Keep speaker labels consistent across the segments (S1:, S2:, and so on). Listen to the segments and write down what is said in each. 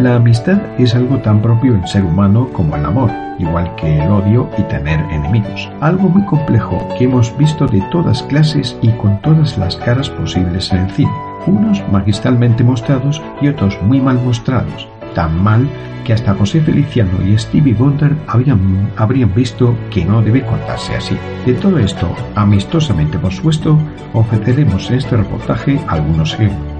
S1: La amistad es algo tan propio del ser humano como el amor, igual que el odio y tener enemigos. Algo muy complejo que hemos visto de todas clases y con todas las caras posibles en el cine. Unos magistralmente mostrados y otros muy mal mostrados. Tan mal que hasta José Feliciano y Stevie Wonder habrían, habrían visto que no debe contarse así. De todo esto, amistosamente por supuesto, ofreceremos en este reportaje algunos ejemplos.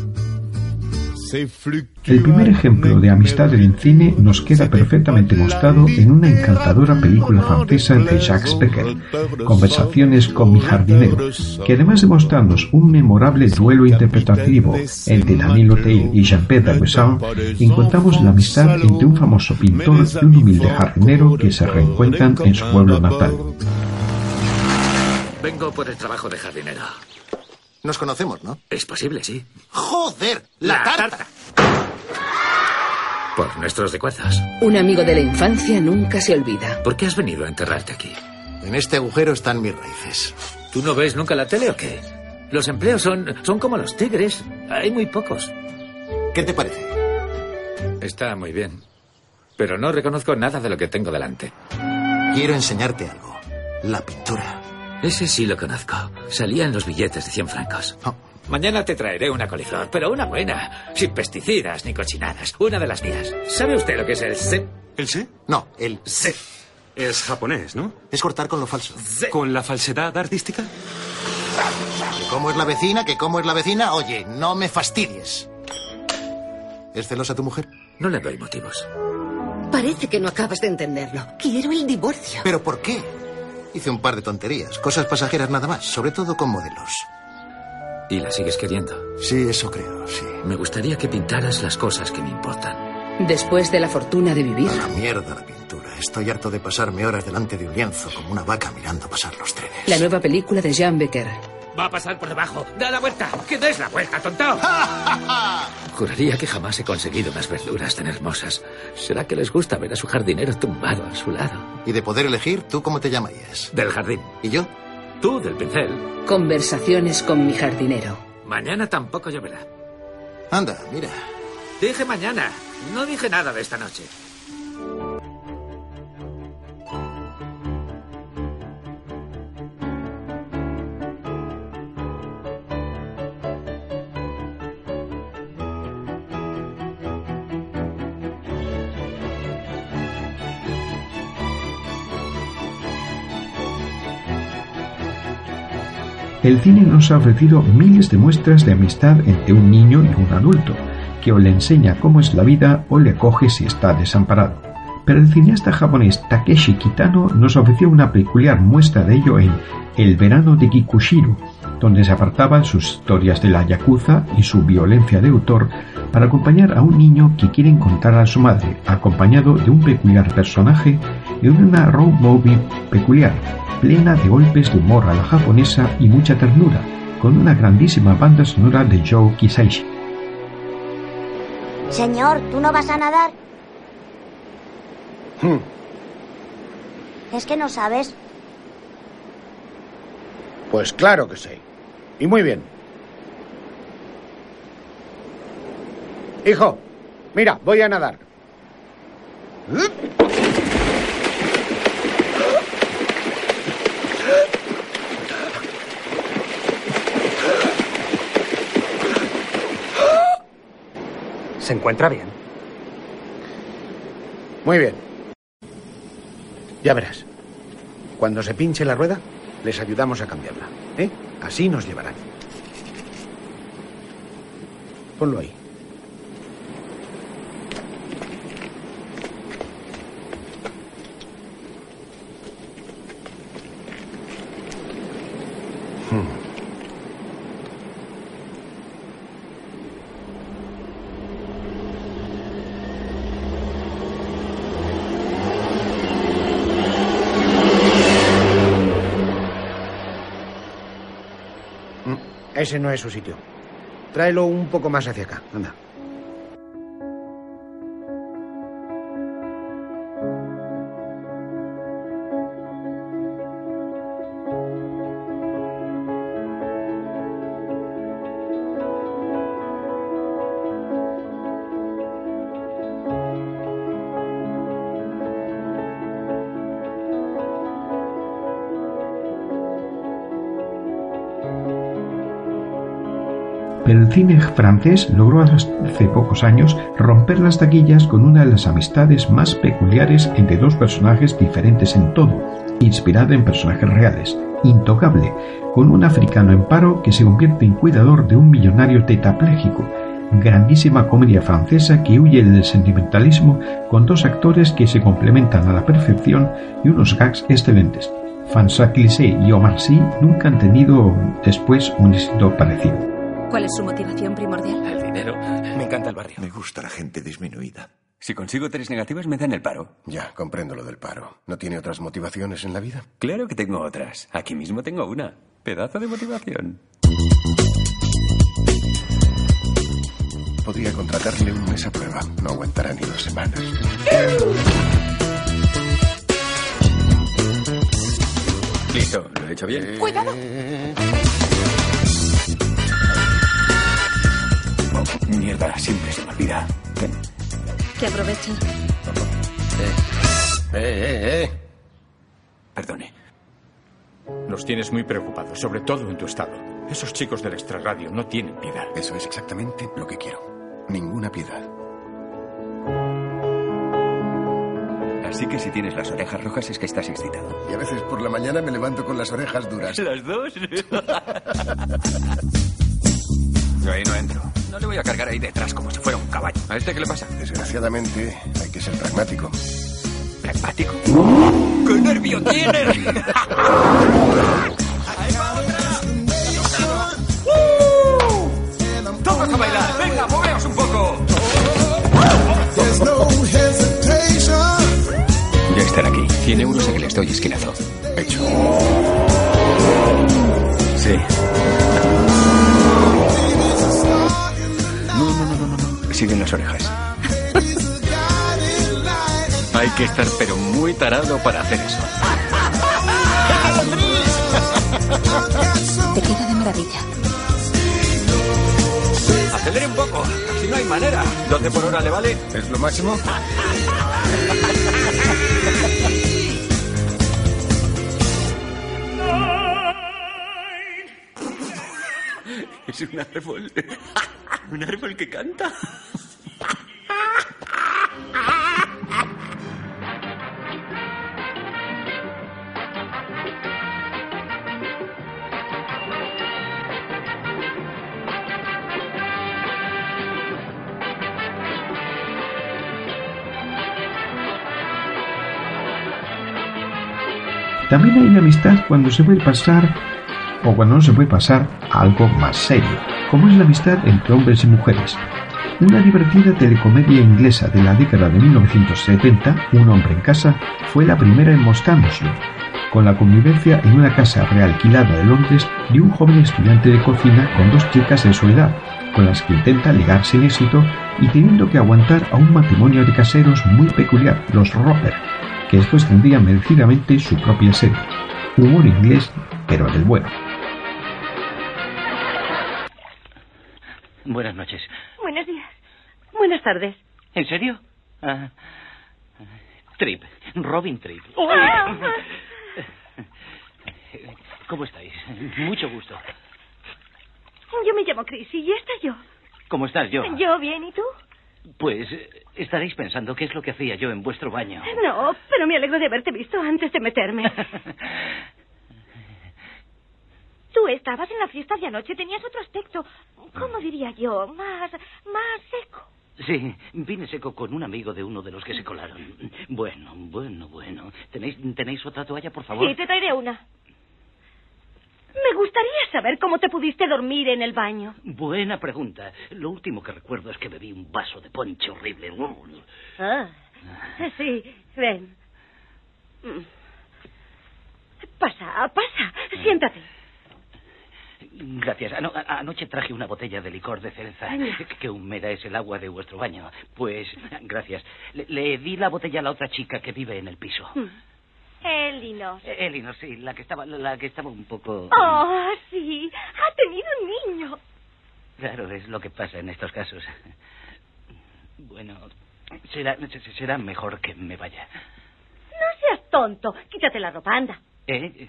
S1: El primer ejemplo de amistad en el cine nos queda perfectamente mostrado en una encantadora película francesa de Jacques Becker, Conversaciones con mi jardinero, que además de mostrarnos un memorable duelo interpretativo entre Danilo Teil y Jean-Pierre Besson, encontramos la amistad entre un famoso pintor y un humilde jardinero que se reencuentran en su pueblo natal.
S2: Vengo por el trabajo de jardinero.
S3: Nos conocemos, ¿no?
S2: Es posible, sí.
S3: ¡Joder! ¡La, tarta!
S2: Por nuestros recuerdos.
S4: Un amigo de la infancia nunca se olvida.
S2: ¿Por qué has venido a enterrarte aquí?
S3: En este agujero están mis raíces.
S2: ¿Tú no ves nunca la tele o qué? Los empleos son, son como los tigres. Hay muy pocos.
S3: ¿Qué te parece?
S2: Está muy bien. Pero no reconozco nada de lo que tengo delante.
S3: Quiero enseñarte algo. La pintura.
S2: Ese sí lo conozco. Salía en los billetes de 100 francos. Oh. Mañana te traeré una coliflor, pero una buena, sin pesticidas ni cochinadas. Una de las mías. ¿Sabe usted lo que es el se?
S5: ¿El se?
S3: No, el se.
S5: Es japonés, ¿no?
S3: Es cortar con lo falso.
S5: ¿Con la falsedad artística?
S3: cómo es la vecina? ¿Que cómo es la vecina? Oye, no me fastidies. ¿Es celosa tu mujer?
S2: No le doy motivos.
S4: Parece que no acabas de entenderlo. Quiero el divorcio.
S3: ¿Pero por qué? Hice un par de tonterías, cosas pasajeras nada más, sobre todo con modelos.
S2: ¿Y la sigues queriendo?
S3: Sí, eso creo, sí.
S2: Me gustaría que pintaras las cosas que me importan.
S4: Después de la fortuna de vivir.
S3: A la mierda la pintura. Estoy harto de pasarme horas delante de un lienzo como una vaca mirando pasar los trenes.
S4: La nueva película de Jean Becker.
S2: Va a pasar por debajo. ¡Da la vuelta! ¡Que des la vuelta, tonto! Juraría que jamás he conseguido unas verduras tan hermosas. ¿Será que les gusta ver a su jardinero tumbado a su lado?
S3: ¿Y de poder elegir, tú cómo te llamarías?
S2: Del jardín.
S3: ¿Y yo?
S2: Tú, del pincel.
S4: Conversaciones con mi jardinero.
S2: Mañana tampoco lloverá.
S3: Anda, mira.
S2: Dije mañana. No dije nada de esta noche.
S1: El cine nos ha ofrecido miles de muestras de amistad entre un niño y un adulto, que o le enseña cómo es la vida o le acoge si está desamparado. Pero el cineasta japonés Takeshi Kitano nos ofreció una peculiar muestra de ello en El verano de Kikushiro, donde se apartaban sus historias de la yakuza y su violencia de autor para acompañar a un niño que quiere encontrar a su madre, acompañado de un peculiar personaje y una road movie peculiar, plena de golpes de humor a la japonesa y mucha ternura, con una grandísima banda sonora de Joe Kisaishi.
S6: Señor, ¿tú no vas a nadar?
S3: Hmm.
S6: ¿Es que no sabes?
S3: Pues claro que sé. Y muy bien. Hijo, mira, voy a nadar.
S7: ¿Se encuentra bien?
S3: Muy bien. Ya verás. Cuando se pinche la rueda, les ayudamos a cambiarla. ¿Eh? Así nos llevarán. Ponlo ahí. Ese no es su sitio. Tráelo un poco más hacia acá. Anda.
S1: Cine francés logró hace pocos años romper las taquillas con una de las amistades más peculiares entre dos personajes diferentes en todo, inspirada en personajes reales, Intocable, con un africano en paro que se convierte en cuidador de un millonario tetrapléjico, grandísima comedia francesa que huye del sentimentalismo con dos actores que se complementan a la perfección y unos gags excelentes. François Cliché y Omar Sy nunca han tenido después un éxito parecido.
S8: ¿Cuál es su motivación primordial?
S9: El dinero.
S7: Me encanta el barrio.
S10: Me gusta la gente disminuida.
S2: Si consigo tres negativas me dan el paro.
S10: Ya, comprendo lo del paro. ¿No tiene otras motivaciones en la vida?
S2: Claro que tengo otras. Aquí mismo tengo una. Pedazo de motivación.
S10: Podría contratarle un mes a prueba. No aguantará ni dos semanas.
S2: Listo, lo he hecho bien.
S8: ¡Cuidado!
S2: Olvida. Ven.
S8: Que aproveche.
S10: Eh, eh, eh.
S2: Perdone.
S11: Nos tienes muy preocupados, sobre todo en tu estado. Esos chicos del extrarradio no tienen piedad.
S10: Eso es exactamente lo que quiero. Ninguna piedad.
S2: Así que si tienes las orejas rojas es que estás excitado.
S10: Y a veces por la mañana me levanto con las orejas duras.
S2: ¿Las dos? Yo ahí no entro. No le voy a cargar ahí detrás como si fuera un caballo. ¿A este qué le pasa?
S10: Desgraciadamente, hay que ser pragmático.
S2: ¿Pragmático? ¡Qué nervio tienes! ¡Ahí va otra! ¡Uh! ¡Todos a bailar! ¡Venga, moveos un poco! Ya estar aquí. 100 euros a que les doy esquinazo.
S10: Hecho.
S2: Sí. Siguen las orejas. Hay que estar pero muy tarado para hacer eso.
S8: Te queda de maravilla.
S2: Acelere un poco, si no hay manera. 12 por hora le vale.
S10: ¿Es lo máximo?
S2: Es un árbol. Un árbol que canta.
S1: También hay amistad cuando se puede pasar o cuando no se puede pasar algo más serio, como es la amistad entre hombres y mujeres. Una divertida telecomedia inglesa de la década de 1970, Un hombre en casa, fue la primera en mostrárnoslo, con la convivencia en una casa realquilada de Londres de un joven estudiante de cocina con dos chicas de su edad, con las que intenta ligar sin éxito y teniendo que aguantar a un matrimonio de caseros muy peculiar, los Roper, que después tendría merecidamente su propia serie. Humor inglés, pero del bueno.
S12: Buenas noches.
S13: Buenos días. Buenas tardes.
S12: ¿En serio? Ah, Trip. Robin Trip.
S13: Ah.
S12: ¿Cómo estáis? Mucho gusto.
S13: Yo me llamo Chris y esta yo.
S12: ¿Cómo estás, yo?
S13: Yo bien, ¿y tú?
S12: Pues eh, estaréis pensando qué es lo que hacía yo en vuestro baño.
S13: No, pero me alegro de haberte visto antes de meterme. Tú estabas en la fiesta de anoche, tenías otro aspecto, ¿cómo diría yo? Más, más seco.
S12: Sí, vine seco con un amigo de uno de los que se colaron. Bueno, bueno, bueno. ¿Tenéis, ¿tenéis otra toalla, por favor?
S13: Sí, te traeré una. Me gustaría saber cómo te pudiste dormir en el baño.
S12: Buena pregunta. Lo último que recuerdo es que bebí un vaso de ponche horrible.
S13: Ah, sí, ven. Mm. Pasa, pasa, siéntate.
S12: Gracias. Ano- anoche traje una botella de licor de cereza. Qué húmeda es el agua de vuestro baño. Pues, gracias. Le, le di la botella a la otra chica que vive en el piso.
S13: Mm. Elinor.
S12: Eh, Elinor, sí, la que estaba, la que estaba un poco...
S13: Oh, sí, ha tenido un niño.
S12: Claro, es lo que pasa en estos casos. Bueno, será, será mejor que me vaya.
S13: No seas tonto. Quítate la ropa, anda.
S12: ¿Eh?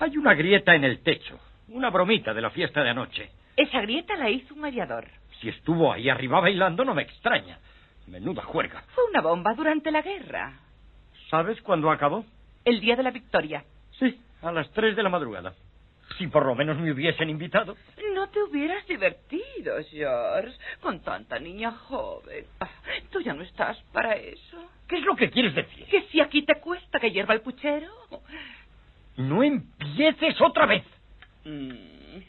S14: Hay una grieta en el techo. Una bromita de la fiesta de anoche.
S15: Esa grieta la hizo un aviador.
S14: Si estuvo ahí arriba bailando, no me extraña. Menuda juerga.
S15: Fue una bomba durante la guerra.
S14: ¿Sabes cuándo acabó?
S15: El día de la victoria.
S14: Sí, a las tres de la madrugada. Si por lo menos me hubiesen invitado.
S15: No te hubieras divertido, George, con tanta niña joven. Ah, Tú ya no estás para eso.
S14: ¿Qué es lo que quieres decir?
S15: Que si aquí te cuesta que hierva el puchero.
S14: No empieces otra vez.
S15: Mm.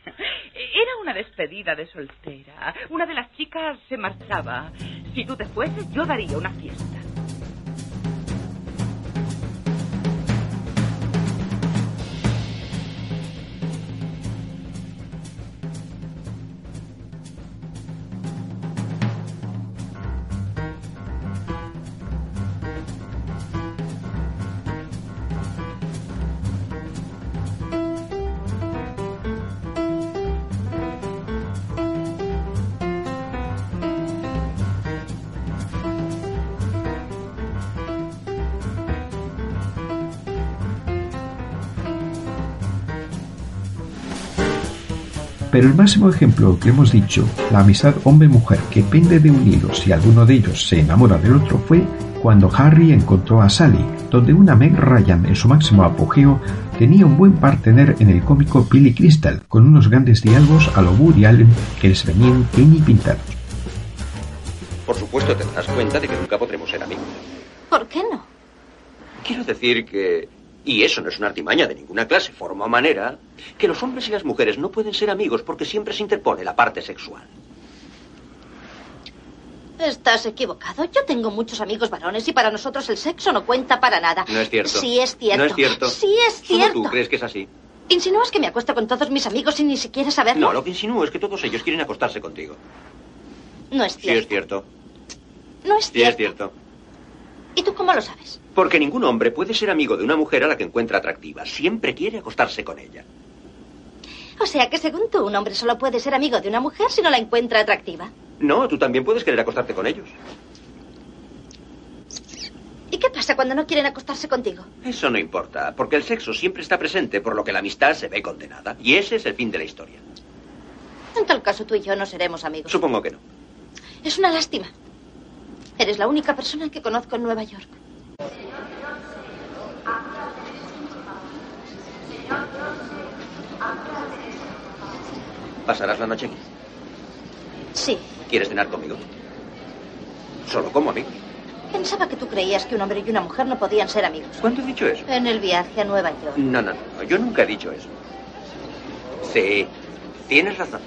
S15: Era una despedida de soltera. Una de las chicas se marchaba. Si tú te fueses, yo daría una fiesta.
S1: Pero el máximo ejemplo que hemos dicho, la amistad hombre-mujer que pende de un hilo si alguno de ellos se enamora del otro, fue cuando Harry encontró a Sally, donde una Meg Ryan en su máximo apogeo tenía un buen partener en el cómico Billy Crystal, con unos grandes diálogos a lo Woody Allen que les venían y pintados.
S16: Por supuesto, te darás cuenta de que nunca podremos ser amigos.
S8: ¿Por qué no?
S16: Quiero decir que... Y eso no es una artimaña de ninguna clase, forma o manera, que los hombres y las mujeres no pueden ser amigos porque siempre se interpone la parte sexual.
S8: Estás equivocado. Yo tengo muchos amigos varones y para nosotros el sexo no cuenta para nada.
S16: No es cierto.
S8: Sí es cierto.
S16: No es cierto.
S8: Sí es
S16: Solo
S8: cierto.
S16: tú crees que es así.
S8: ¿Insinúas que me acuesto con todos mis amigos sin ni siquiera saberlo?
S16: No, lo que insinúo es que todos ellos quieren acostarse contigo.
S8: No es
S16: Sí
S8: cierto.
S16: es cierto.
S8: No es
S16: Sí
S8: cierto.
S16: es cierto.
S8: ¿Y tú cómo lo sabes?
S16: Porque ningún hombre puede ser amigo de una mujer a la que encuentra atractiva. Siempre quiere acostarse con ella.
S8: O sea que según tú, un hombre solo puede ser amigo de una mujer si no la encuentra atractiva.
S16: No, tú también puedes querer acostarte con ellos.
S8: ¿Y qué pasa cuando no quieren acostarse contigo?
S16: Eso no importa, porque el sexo siempre está presente, por lo que la amistad se ve condenada. Y ese es el fin de la historia.
S8: En tal caso, tú y yo no seremos amigos.
S16: Supongo que no.
S8: Es una lástima. Eres la única persona que conozco en Nueva York.
S16: ¿Pasarás la noche aquí?
S8: Sí.
S16: ¿Quieres cenar conmigo? Solo como amigo.
S8: Pensaba que tú creías que un hombre y una mujer no podían ser amigos.
S16: ¿Cuándo he dicho eso?
S8: En el viaje a Nueva York.
S16: No, no, no. Yo nunca he dicho eso. Sí, tienes razón.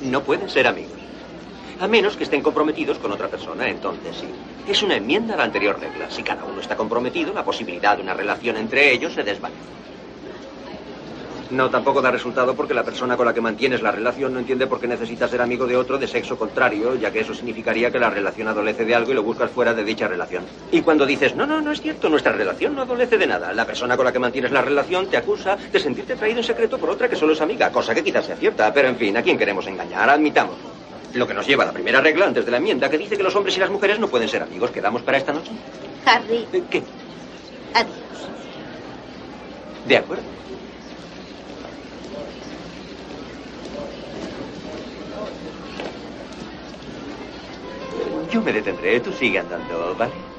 S16: No pueden ser amigos. A menos que estén comprometidos con otra persona, entonces sí. Es una enmienda a la anterior regla. Si cada uno está comprometido, la posibilidad de una relación entre ellos se desvanece. No, tampoco da resultado porque la persona con la que mantienes la relación no entiende por qué necesitas ser amigo de otro de sexo contrario, ya que eso significaría que la relación adolece de algo y lo buscas fuera de dicha relación. Y cuando dices, no, no, no es cierto, nuestra relación no adolece de nada, la persona con la que mantienes la relación te acusa de sentirte traído en secreto por otra que solo es amiga, cosa que quizás sea cierta, pero en fin, ¿a quién queremos engañar? Admitamos. Lo que nos lleva a la primera regla antes de la enmienda, que dice que los hombres y las mujeres no pueden ser amigos. ¿Quedamos para esta noche?
S8: Harry.
S16: ¿Qué?
S8: Adiós.
S16: De acuerdo. Yo me detendré, tú sigue andando, ¿vale?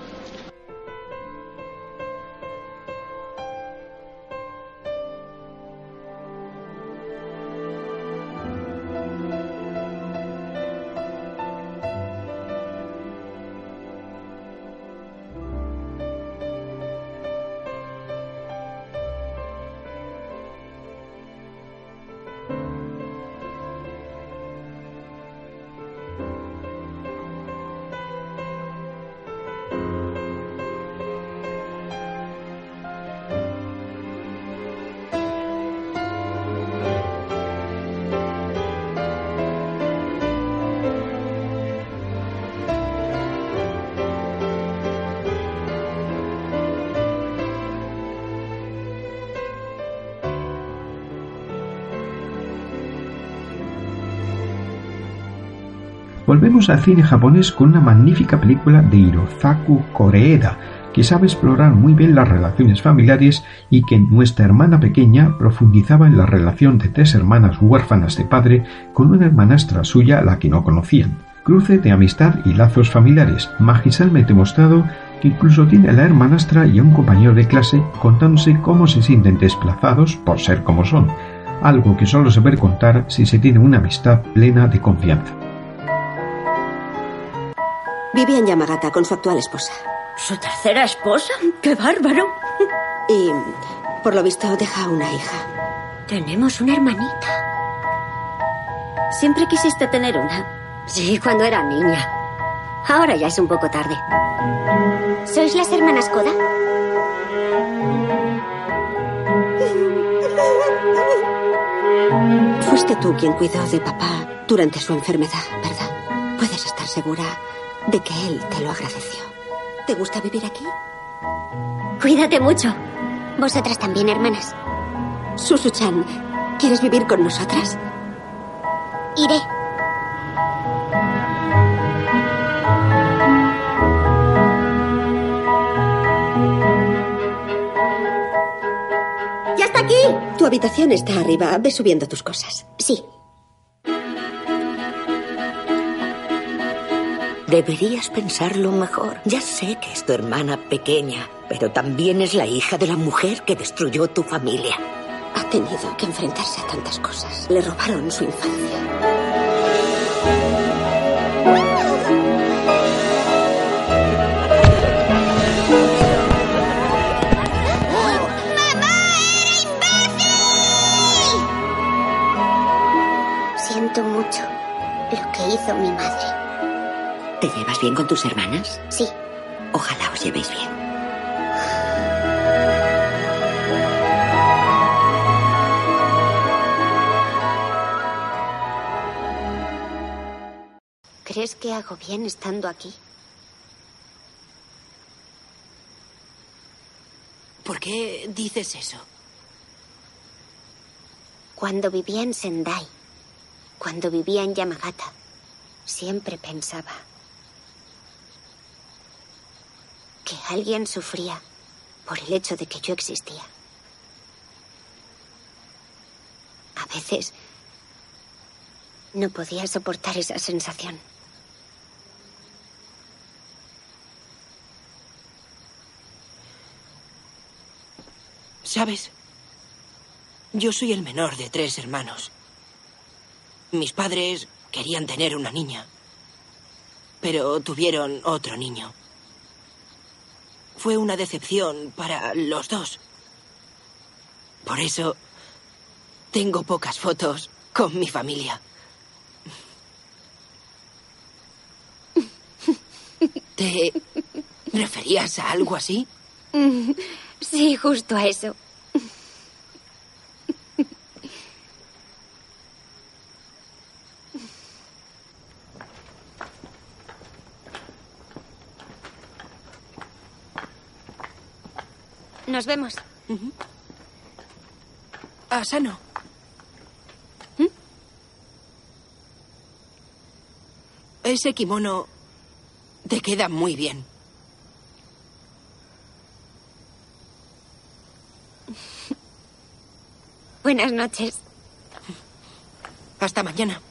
S1: Volvemos al cine japonés con una magnífica película de Hirozaku Koreeda, que sabe explorar muy bien las relaciones familiares y que nuestra hermana pequeña profundizaba en la relación de tres hermanas huérfanas de padre con una hermanastra suya a la que no conocían. Cruce de amistad y lazos familiares, magistralmente mostrado que incluso tiene a la hermanastra y a un compañero de clase contándose cómo se sienten desplazados por ser como son, algo que solo se puede contar si se tiene una amistad plena de confianza.
S17: Vivía en Yamagata con su actual esposa.
S4: ¿Su tercera esposa? ¡Qué bárbaro!
S17: Y, por lo visto, deja una hija.
S4: Tenemos una hermanita.
S17: Siempre quisiste tener una.
S4: Sí, cuando era niña. Ahora ya es un poco tarde.
S18: ¿Sois las hermanas Koda?
S17: Fuiste tú quien cuidó de papá durante su enfermedad, ¿verdad? Puedes estar segura de que él te lo agradeció. ¿Te gusta vivir aquí?
S18: Cuídate mucho. Vosotras también, hermanas.
S17: Susu-chan, ¿quieres vivir con nosotras?
S18: Iré.
S17: ¡Ya está aquí! Tu habitación está arriba. Ve subiendo tus cosas.
S18: Sí.
S4: Deberías pensarlo mejor. Ya sé que es tu hermana pequeña, pero también es la hija de la mujer que destruyó tu familia.
S17: Ha tenido que enfrentarse a tantas cosas. Le robaron su infancia.
S18: Siento mucho lo que hizo mi madre.
S4: ¿Te llevas bien con tus hermanas?
S18: Sí.
S4: Ojalá os llevéis bien.
S18: ¿Crees que hago bien estando aquí?
S19: ¿Por qué dices eso?
S18: Cuando vivía en Sendai, cuando vivía en Yamagata, siempre pensaba que alguien sufría por el hecho de que yo existía. A veces no podía soportar esa sensación.
S19: ¿Sabes? Yo soy el menor de tres hermanos. Mis padres querían tener una niña, pero tuvieron otro niño. Fue una decepción para los dos. Por eso tengo pocas fotos con mi familia. ¿Te referías a algo así?
S18: Sí, justo a eso. Nos vemos.
S19: Asano.
S18: ¿Mm?
S19: Ese kimono te queda muy bien.
S18: Buenas noches.
S19: Hasta mañana.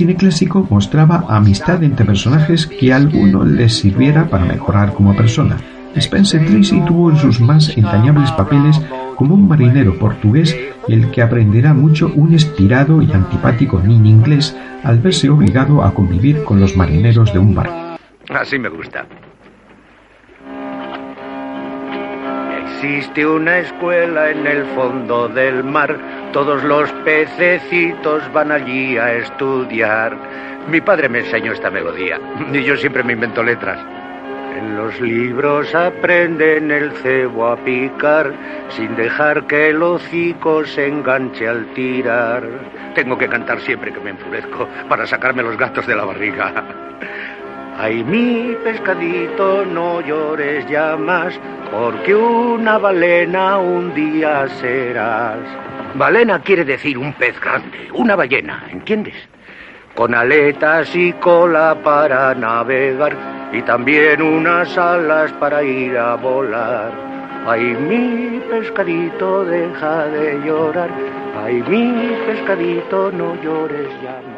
S1: Cine clásico mostraba amistad entre personajes que a alguno les sirviera para mejorar como persona. Spencer Tracy tuvo en sus más entrañables papeles como un marinero portugués el que aprenderá mucho un estirado y antipático niño inglés al verse obligado a convivir con los marineros de un barco.
S20: Así me gusta. Existe una escuela en el fondo del mar. Todos los pececitos van allí a estudiar. Mi padre me enseñó esta melodía y yo siempre me invento letras. En los libros aprenden el cebo a picar sin dejar que el hocico se enganche al tirar. Tengo que cantar siempre que me enfurezco para sacarme los gatos de la barriga. Ay, mi pescadito, no llores ya más, porque una balena un día serás. Balena quiere decir un pez grande, una ballena, ¿entiendes? Con aletas y cola para navegar y también unas alas para ir a volar. Ay, mi pescadito, deja de llorar. Ay, mi pescadito, no llores ya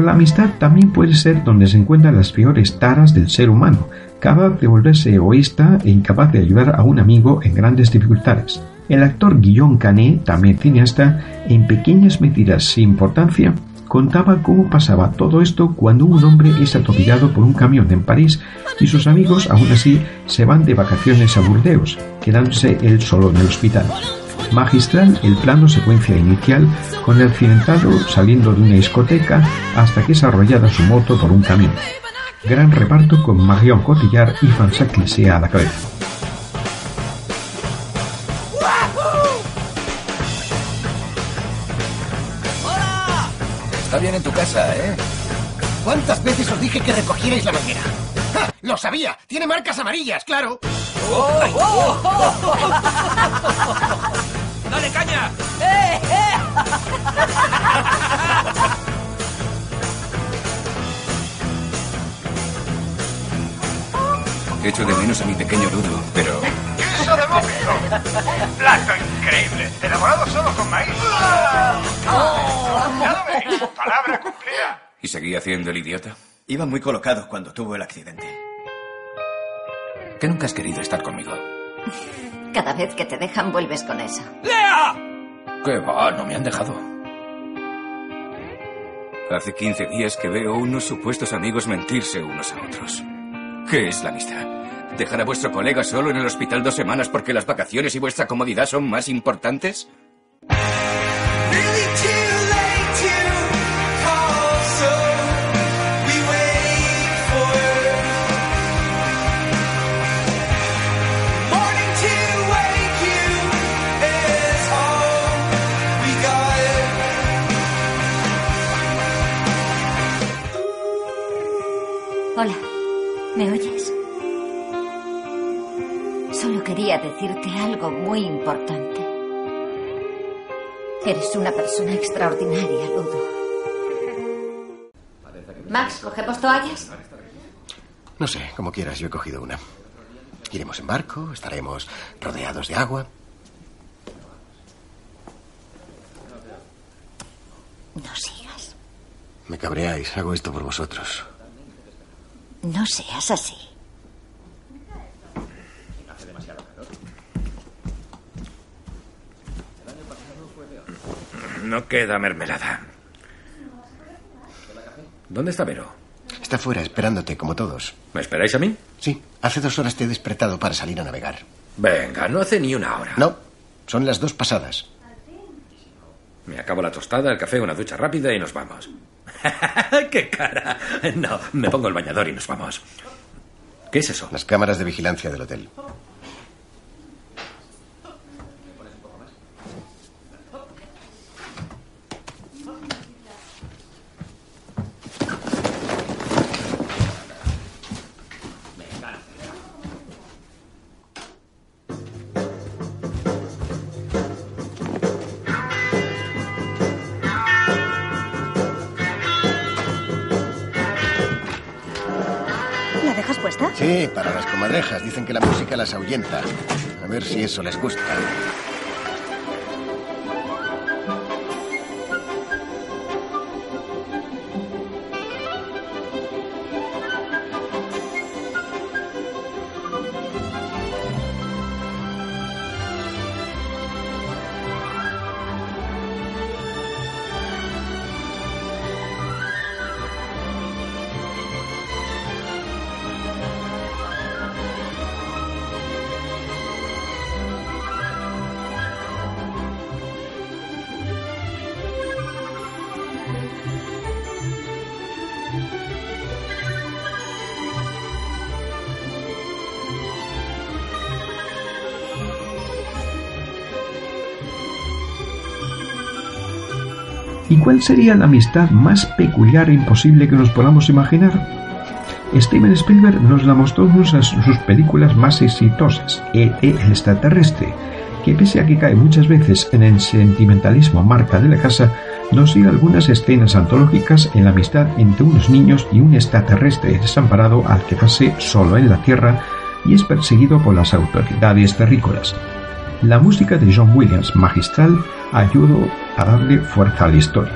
S1: Pero la amistad también puede ser donde se encuentran las peores taras del ser humano, capaz de volverse egoísta e incapaz de ayudar a un amigo en grandes dificultades. El actor Guillaume Canet, también cineasta, en pequeñas medidas sin importancia, contaba cómo pasaba todo esto cuando un hombre es atropellado por un camión en París y sus amigos aún así se van de vacaciones a Burdeos, quedándose él solo en el hospital. Magistral el plano secuencia inicial con el accidentado saliendo de una discoteca hasta que es arrollada su moto por un camión. Gran reparto con Marion Cotillard y Clicé a la cabeza.
S7: Está bien en tu casa, ¿eh?
S3: ¿Cuántas veces os dije que recogierais la manguera? ¡Ja! ¡Lo sabía! ¡Tiene marcas amarillas, claro!
S7: ¡Dale caña! Echo de menos a mi pequeño Dudu, pero...
S21: ¡Queso de vómito! ¡Un plato increíble! ¡Elaborado solo con maíz! ¡Ya lo veis! ¡Palabra cumplida!
S7: ¿Y seguía haciendo el idiota?
S22: Iba muy colocado cuando tuvo el accidente.
S7: Que nunca has querido estar conmigo.
S23: Cada vez que te dejan vuelves con eso.
S7: ¡Lea! ¿Qué va? No me han dejado. Hace 15 días que veo unos supuestos amigos mentirse unos a otros. ¿Qué es la amistad? ¿Dejar a vuestro colega solo en el hospital dos semanas porque las vacaciones y vuestra comodidad son más importantes?
S23: ¿Me oyes? Solo quería decirte algo muy importante. Eres una persona extraordinaria, Ludo. Max, ¿cogemos toallas?
S10: No sé, como quieras, yo he cogido una. Iremos en barco, estaremos rodeados de agua.
S23: No sigas.
S10: Me cabreáis, hago esto por vosotros.
S23: No seas así.
S7: No queda mermelada. ¿Dónde está Vero?
S10: Está fuera, esperándote, como todos.
S7: ¿Me esperáis a mí?
S10: Sí, hace dos horas te he despertado para salir a navegar.
S7: Venga, no hace ni una hora.
S10: No, son las dos pasadas.
S7: Me acabo la tostada, el café, una ducha rápida y nos vamos. ¡Qué cara! No, me pongo el bañador y nos vamos. ¿Qué es eso?
S10: Las cámaras de vigilancia del hotel. A ver si eso les gusta.
S1: Cuál sería la amistad más peculiar e imposible que nos podamos imaginar? Steven Spielberg nos la mostró en una de sus películas más exitosas, E.T. el extraterrestre, que pese a que cae muchas veces en el sentimentalismo marca de la casa, nos sigue algunas escenas antológicas en la amistad entre unos niños y un extraterrestre desamparado al quedarse solo en la Tierra y es perseguido por las autoridades terrícolas. La música de John Williams, magistral, ayudó a darle fuerza a la historia.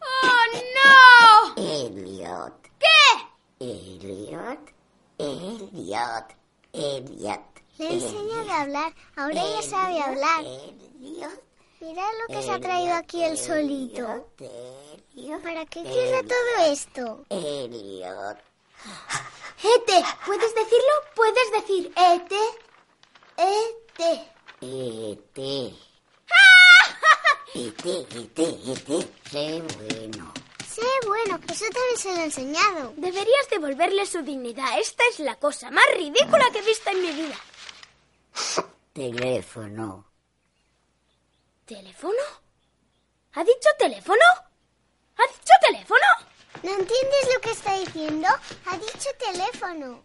S18: ¡Oh, no!
S24: Elliot.
S18: ¿Qué?
S24: Elliot. Elliot. Elliot.
S18: Le he enseñado a hablar. Ahora ya sabe hablar. Mirad lo que se ha traído aquí el solito. ¿Para qué quiere todo esto?
S24: Elliot.
S18: Ete, ¿puedes decirlo? ¿Puedes decir Ete? Ete.
S24: E.T. E.T. E.T. E.T. Sé bueno.
S18: Sé bueno, eso también se lo he enseñado. Deberías devolverle su dignidad. Esta es la cosa más ridícula que he visto en mi vida.
S24: Teléfono.
S18: ¿Teléfono? ¿Ha dicho teléfono? ¿Ha dicho teléfono? ¿No entiendes lo que está diciendo? Ha dicho teléfono.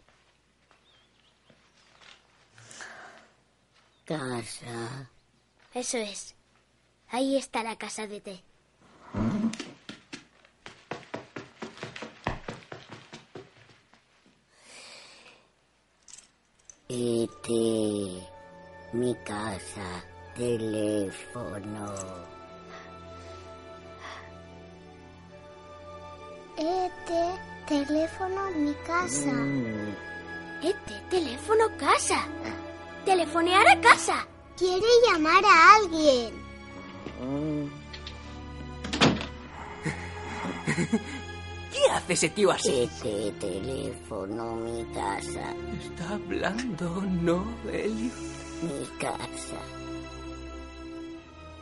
S24: Casa.
S18: Eso es. Ahí está la casa de té.
S24: E.T. Mi casa. Teléfono.
S18: Ete, teléfono, mi casa.
S24: Mm.
S18: Ete, teléfono, casa. Telefonear a casa. Quiere llamar a alguien.
S19: ¿Qué hace ese tío así?
S24: Este teléfono, mi casa.
S19: Está hablando, ¿no, Elliot?
S24: Mi casa.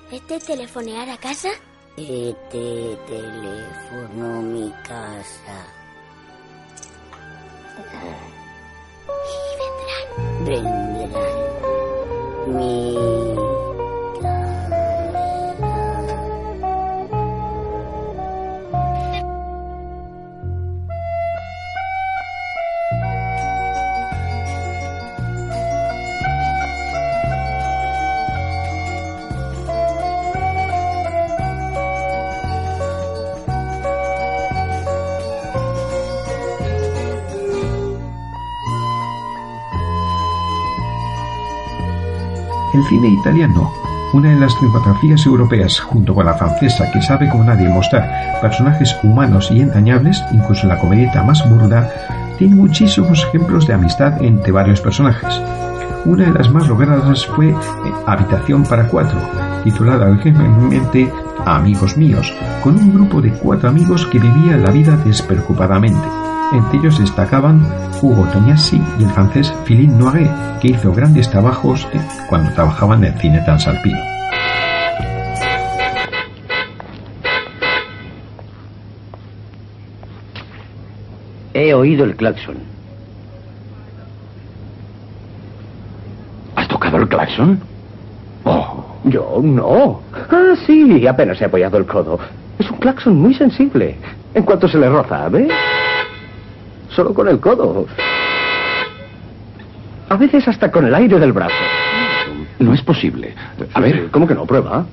S18: ¿Este telefonear a casa?
S24: Este teléfono, mi casa.
S18: Y vendrán.
S24: Vendrán. mi
S1: El cine italiano, una de las cinematografías europeas junto con la francesa que sabe como nadie mostrar personajes humanos y entrañables, incluso la comedieta más burda, tiene muchísimos ejemplos de amistad entre varios personajes. Una de las más logradas fue eh, Habitación para cuatro, titulada originalmente Amigos míos, con un grupo de cuatro amigos que vivían la vida despreocupadamente. Entre ellos destacaban Hugo Tognazzi y el francés Philippe Noiret, que hizo grandes trabajos cuando trabajaban en el cine transalpino.
S25: He oído el claxon.
S20: ¿Has tocado el claxon? Oh, yo no. Ah, sí, apenas he apoyado el codo. Es un claxon muy sensible. En cuanto se le roza, ¿ves? Solo con el codo. A veces hasta con el aire del brazo. No es posible. A ver, ¿cómo que no? Prueba.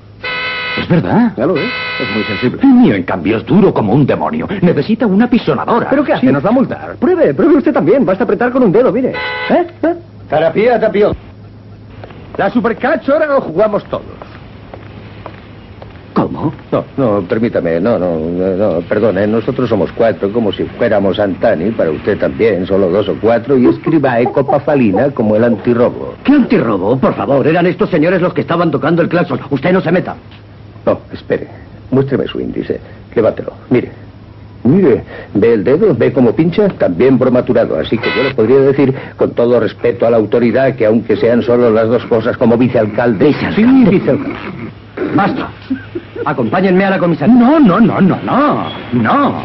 S20: Es verdad. Ya lo ves. Es muy sensible. El mío, en cambio, es duro como un demonio. Necesita una pisonadora. ¿Pero qué hace? Nos va a multar. Pruebe, pruebe usted también. Basta apretar con un dedo, mire. ¿Eh? ¿Eh? Terapia, tapión. La supercatch ahora lo jugamos todos. ¿Cómo?
S25: No, no, permítame, no, no, no, perdone, nosotros somos cuatro, como si fuéramos Antani, para usted también, solo dos o cuatro, y escriba ecopafalina como el antirrobo.
S20: ¿Qué antirrobo? Por favor, eran estos señores los que estaban tocando el claxon. Usted no se meta.
S25: No, espere, muéstreme su índice, levántelo, mire. Mire, ve el dedo, ve cómo pincha, también bromaturado. Así que yo le podría decir, con todo respeto a la autoridad, que aunque sean solo las dos cosas como vicealcalde...
S20: ¿Vicealcalde?
S25: Sí, vicealcalde.
S20: Basta. Acompáñenme a la comisaría. No, no, no, no, no. No.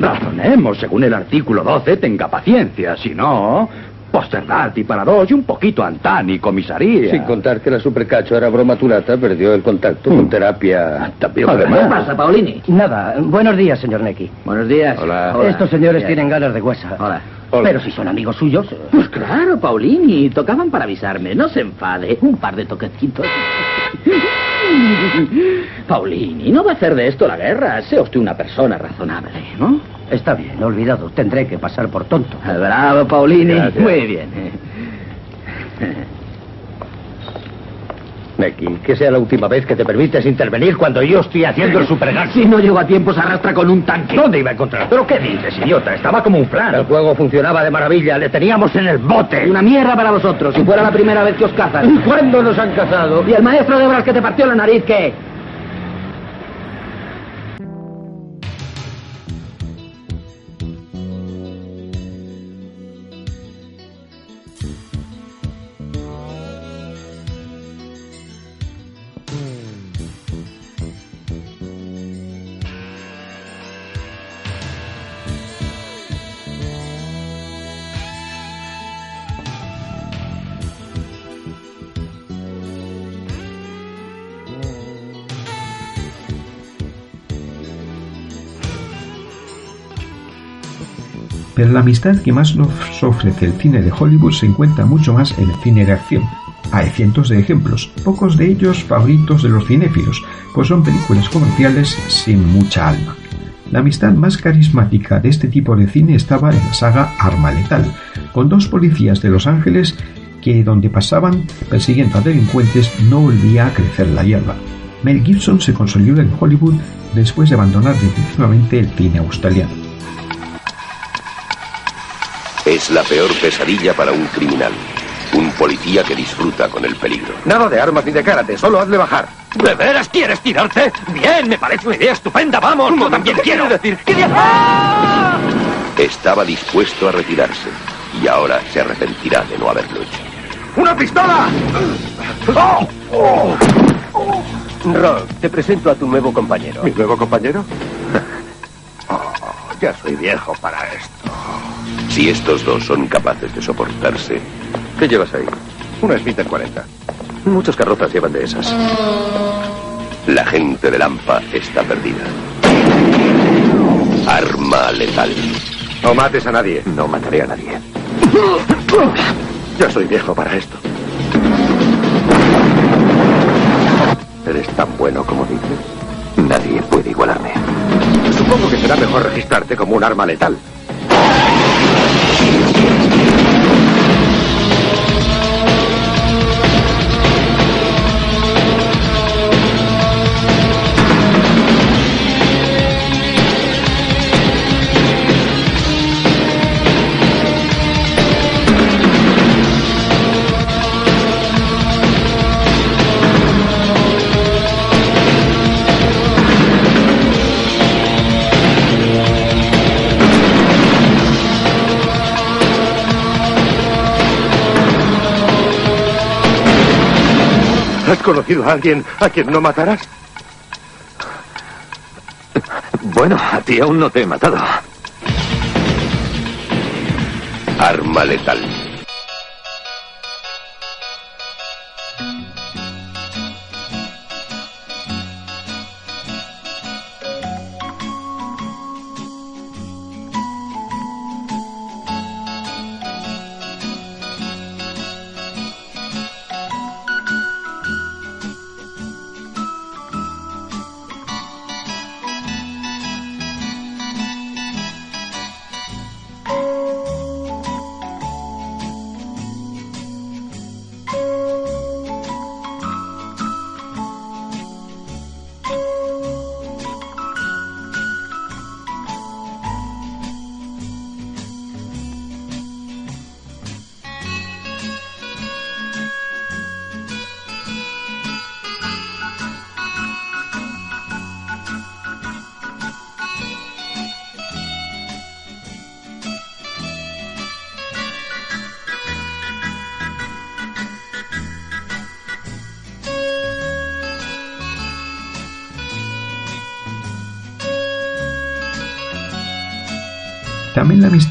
S20: Razonemos según el artículo 12. Tenga paciencia. Si no, postergati para dos y un poquito antani, comisaría.
S25: Sin contar que la supercacho era bromaturata, perdió el contacto con terapia...
S20: También
S25: Además-
S20: ¿Qué pasa, Paulini? Nada. Buenos días, señor Neki. Buenos días.
S25: Hola.
S20: Estos señores
S25: Hola.
S20: tienen ganas de huesa. Hola.
S25: Hola.
S20: Pero si son amigos suyos.
S26: Pues claro, Paulini, tocaban para avisarme. No se enfade. Un par de toquecitos. Paulini, no va a hacer de esto la guerra. Sea usted una persona razonable, ¿no?
S20: Está bien, olvidado. Tendré que pasar por tonto.
S26: Bravo, Paulini.
S20: Gracias.
S26: Muy bien.
S25: Neki, que sea la última vez que te permites intervenir cuando yo estoy haciendo el supergato.
S26: Si no llego a tiempo, se arrastra con un tanque.
S25: ¿Dónde iba a encontrar? ¿Pero qué dices, idiota? Estaba como un plan. El juego funcionaba de maravilla. Le teníamos en el bote.
S26: Una mierda para vosotros, si fuera la primera vez que os cazan.
S25: ¿Y cuándo nos han cazado?
S26: ¿Y el maestro de obras que te partió la nariz qué?
S1: Pero la amistad que más nos ofrece el cine de Hollywood se encuentra mucho más en el cine de acción. Hay cientos de ejemplos, pocos de ellos favoritos de los cinéfilos, pues son películas comerciales sin mucha alma. La amistad más carismática de este tipo de cine estaba en la saga Arma Letal, con dos policías de Los Ángeles que donde pasaban persiguiendo a delincuentes no volvía a crecer la hierba. Mel Gibson se consolidó en Hollywood después de abandonar definitivamente el cine australiano.
S27: Es la peor pesadilla para un criminal. Un policía que disfruta con el peligro.
S28: Nada de armas ni de karate, solo hazle bajar.
S29: ¿De veras quieres tirarte? Bien, me parece una idea estupenda. Vamos, yo también quiero. decir? ¿Qué
S27: Estaba dispuesto a retirarse y ahora se arrepentirá de no haberlo hecho.
S28: ¡Una pistola! ¡Oh!
S25: Rock, te presento a tu nuevo compañero.
S28: ¿Mi nuevo compañero? Oh, ya soy viejo para esto.
S27: Si estos dos son capaces de soportarse,
S28: ¿Qué llevas ahí? Una Smith 40. Muchas carrozas llevan de esas.
S27: La gente de Lampa está perdida. Arma letal.
S28: No mates a nadie. No mataré a nadie. Ya soy viejo para esto. ¿Eres tan bueno como dices? Nadie puede igualarme. Supongo que será mejor registrarte como un arma letal. ¿Has conocido a alguien a quien no matarás? Bueno, a ti aún no te he matado.
S27: Arma letal.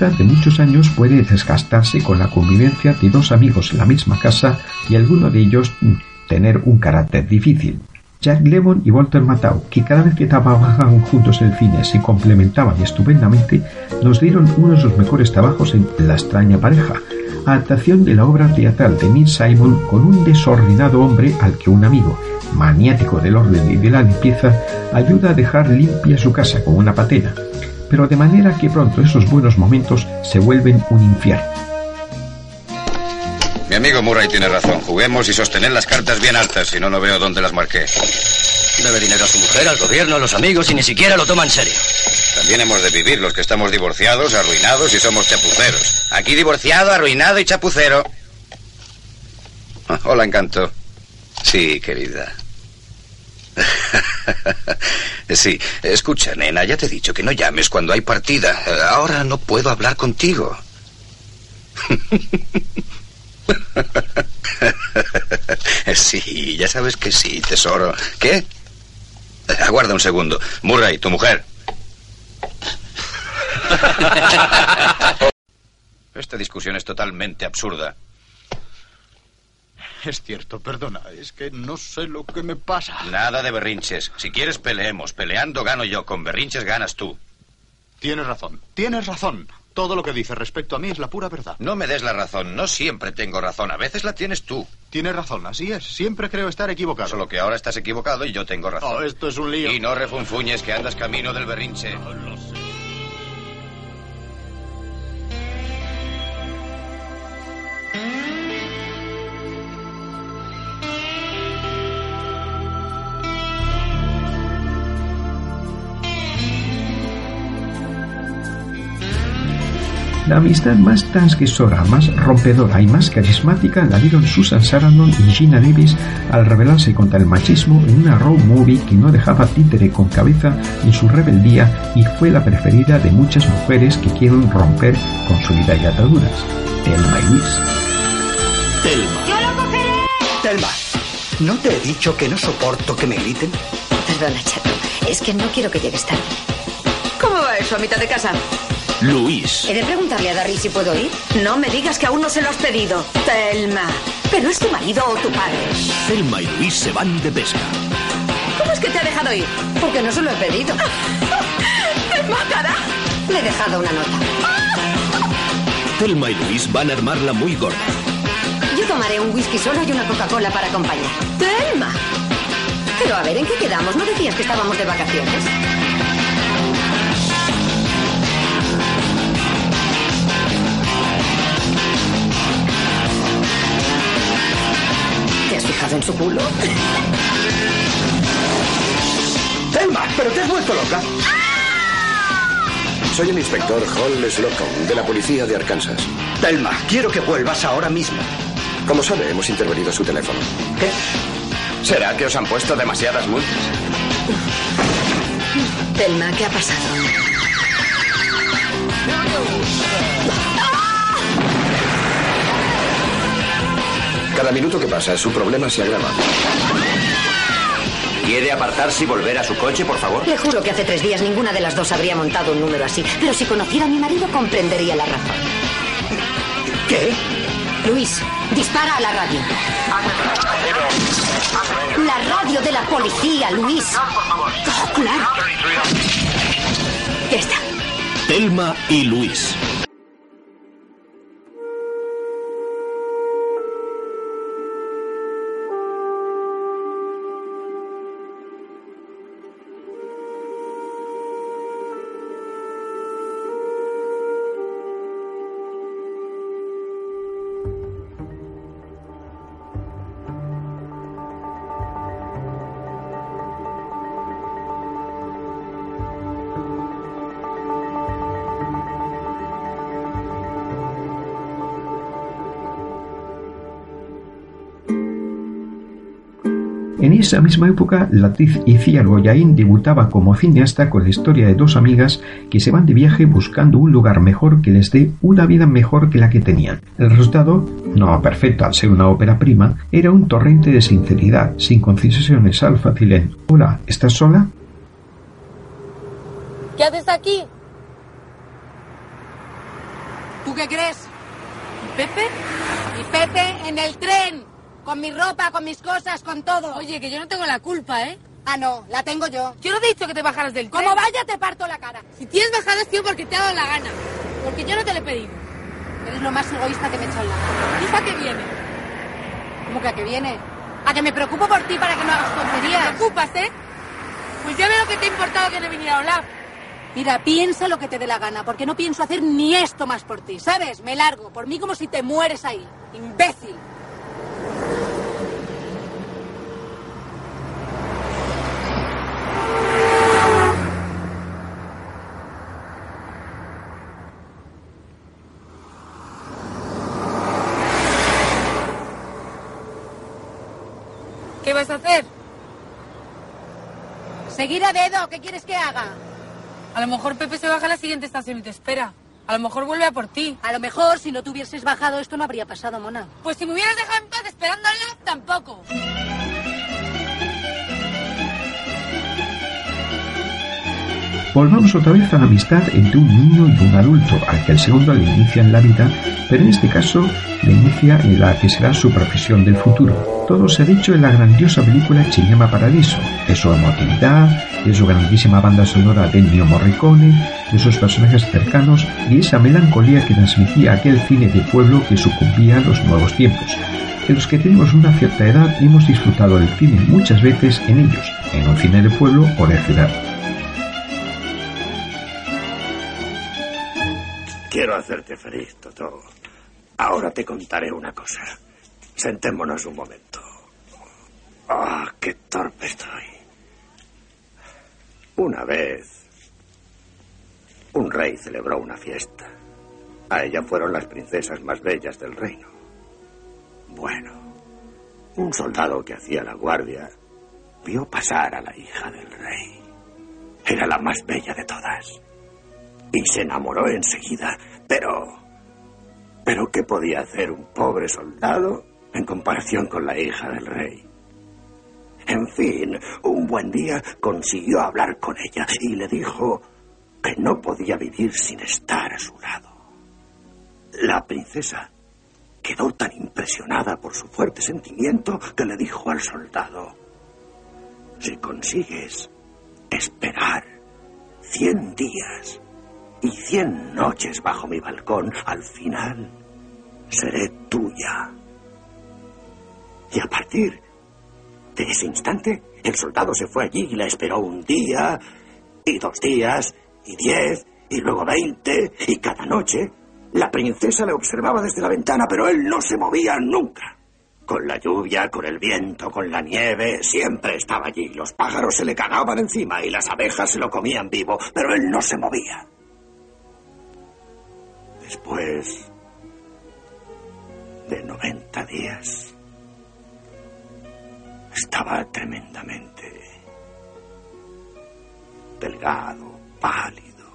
S1: De muchos años puede desgastarse con la convivencia de dos amigos en la misma casa y alguno de ellos mm, tener un carácter difícil. Jack Lemmon y Walter Matthau, que cada vez que trabajaban juntos en el cine se complementaban estupendamente, nos dieron uno de sus mejores trabajos en La extraña pareja, adaptación de la obra teatral de Neil Simon con un desordenado hombre al que un amigo, maniático del orden y de la limpieza, ayuda a dejar limpia su casa con una patena, pero de manera que pronto esos buenos momentos se vuelven un infierno.
S30: Mi amigo Murray tiene razón. Juguemos y sostener las cartas bien altas, si no, no veo dónde las marqué.
S31: Debe dinero a su mujer, al gobierno, a los amigos y ni siquiera lo toma en serio.
S30: También hemos de vivir los que estamos divorciados, arruinados y somos chapuceros. Aquí divorciado, arruinado y chapucero. Ah, Hola, encanto. Sí, querida. Sí, escucha, nena, ya te he dicho que no llames cuando hay partida. Eh, Ahora no puedo hablar contigo. Sí, ya sabes que sí, tesoro. ¿Qué? Eh, Aguarda un segundo. Murray, tu mujer. Esta discusión es totalmente absurda.
S32: Es cierto, perdona, es que no sé lo que me pasa.
S30: Nada de berrinches. Si quieres, peleemos. Peleando gano yo. Con berrinches ganas tú.
S32: Tienes razón, tienes razón. Todo lo que dices respecto a mí es la pura verdad.
S30: No me des la razón. No siempre tengo razón. A veces la tienes tú.
S32: Tienes razón, así es. Siempre creo estar equivocado.
S30: Solo que ahora estás equivocado y yo tengo razón.
S32: Oh, esto es un lío.
S30: Y no refunfuñes que andas camino del berrinche.
S1: La amistad más transgresora, más rompedora y más carismática la dieron Susan Sarandon y Gina Davis al rebelarse contra el machismo en una road movie que no dejaba títere con cabeza en su rebeldía y fue la preferida de muchas mujeres que quieren romper con su vida y ataduras. Telma y Luis.
S33: Telma.
S34: ¡Yo lo cogeré!
S33: Telma, ¿no te he dicho que no soporto que me griten?
S23: Perdona, chato. Es que no quiero que llegues tarde.
S34: ¿Cómo va eso a mitad de casa?
S35: Luis.
S36: He de preguntarle a Darry si puedo ir. No me digas que aún no se lo has pedido. Telma. ¿Pero es tu marido o tu padre?
S35: Thelma y Luis se van de pesca.
S36: ¿Cómo es que te ha dejado ir? Porque no se lo he pedido. ¡Me matará! Le he dejado una nota.
S35: Thelma y Luis van a armarla muy gorda.
S36: Yo tomaré un whisky solo y una Coca-Cola para acompañar. ¡Telma! Pero a ver, ¿en qué quedamos? ¿No decías que estábamos de vacaciones? Has fijado en su culo?
S28: Thelma, pero te has vuelto loca. Soy el inspector Hall Slocum, de la policía de Arkansas.
S33: Telma, quiero que vuelvas ahora mismo.
S28: Como sabe, hemos intervenido su teléfono.
S33: ¿Qué?
S31: ¿Será que os han puesto demasiadas multas?
S36: Telma, ¿qué ha pasado?
S28: Cada minuto que pasa, su problema se agrava.
S31: ¿Quiere apartarse y volver a su coche, por favor?
S36: Le juro que hace tres días ninguna de las dos habría montado un número así. Pero si conociera a mi marido, comprendería la razón.
S33: ¿Qué?
S36: Luis, dispara a la radio. La radio de la policía, Luis. Oh, claro. Ya está.
S35: Thelma y Luis.
S1: En esa misma época, la actriz Iciar Goyaín debutaba como cineasta con la historia de dos amigas que se van de viaje buscando un lugar mejor que les dé una vida mejor que la que tenían. El resultado, no perfecto al ser una ópera prima, era un torrente de sinceridad, sin concesiones al fácil en Hola, ¿estás sola?
S34: ¿Qué haces aquí?
S37: ¿Tú qué crees? ¿Y Pepe? ¿Y Pepe en el tren? Con mi ropa, con mis cosas, con todo.
S34: Oye, que yo no tengo la culpa, ¿eh?
S37: Ah, no, la tengo yo.
S34: Yo no te he dicho que te bajaras del tren.
S37: Como vaya, te parto la cara.
S34: Si tienes bajado es tío porque te ha dado la gana. Porque yo no te lo he pedido.
S37: Eres lo más egoísta que me he echado en la cara.
S34: ¿Y para qué viene?
S37: ¿Cómo que a qué viene? A que me preocupo por ti para que no hagas tonterías.
S34: ¿Te preocupas, eh? Pues ya veo que te ha importado que no viniera Olaf.
S37: Mira, piensa lo que te dé la gana, porque no pienso hacer ni esto más por ti, ¿sabes? Me largo, por mí como si te mueres ahí. Imbécil.
S34: ¿Qué vas a hacer?
S37: Seguir a dedo, ¿qué quieres que haga?
S34: A lo mejor Pepe se baja a la siguiente estación y te espera. A lo mejor vuelve a por ti.
S37: A lo mejor, si no te hubieses bajado, esto no habría pasado, mona.
S34: Pues si me hubieras dejado en paz esperándole, tampoco.
S1: Volvamos otra vez a la amistad entre un niño y un adulto, al que el segundo le inicia en la vida, pero en este caso le inicia en la que será su profesión del futuro. Todo se ha dicho en la grandiosa película Cinema Paradiso, de su emotividad, de su grandísima banda sonora de Ennio Morricone, de sus personajes cercanos y esa melancolía que transmitía aquel cine de pueblo que sucumbía a los nuevos tiempos. De los que tenemos una cierta edad hemos disfrutado del cine muchas veces en ellos, en un cine de pueblo o de ciudad.
S38: Quiero hacerte feliz, Toto. Ahora te contaré una cosa. Sentémonos un momento. Ah, qué torpe estoy. Una vez, un rey celebró una fiesta. A ella fueron las princesas más bellas del reino. Bueno, un soldado que hacía la guardia vio pasar a la hija del rey. Era la más bella de todas. Y se enamoró enseguida. Pero... ¿Pero qué podía hacer un pobre soldado en comparación con la hija del rey? En fin, un buen día consiguió hablar con ella y le dijo que no podía vivir sin estar a su lado. La princesa quedó tan impresionada por su fuerte sentimiento que le dijo al soldado, si consigues esperar cien días y cien noches bajo mi balcón, al final seré tuya. Y a partir de ese instante, el soldado se fue allí y la esperó un día, y dos días, y diez, y luego veinte, y cada noche la princesa le observaba desde la ventana, pero él no se movía nunca. Con la lluvia, con el viento, con la nieve, siempre estaba allí. Los pájaros se le cagaban encima y las abejas se lo comían vivo, pero él no se movía. Después de 90 días, estaba tremendamente delgado, pálido.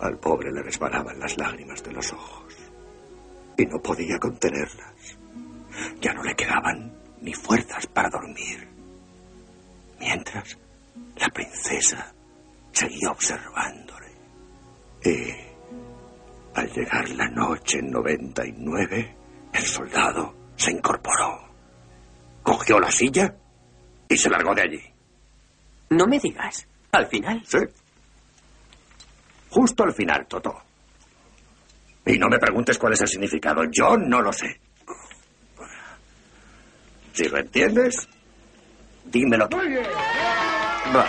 S38: Al pobre le resbalaban las lágrimas de los ojos y no podía contenerlas. Ya no le quedaban ni fuerzas para dormir. Mientras, la princesa seguía observándole. Y al llegar la noche 99, el soldado se incorporó, cogió la silla y se largó de allí.
S19: No me digas. Al final.
S38: Sí. Justo al final, Toto. Y no me preguntes cuál es el significado. Yo no lo sé. Si lo entiendes, dímelo tú. Va.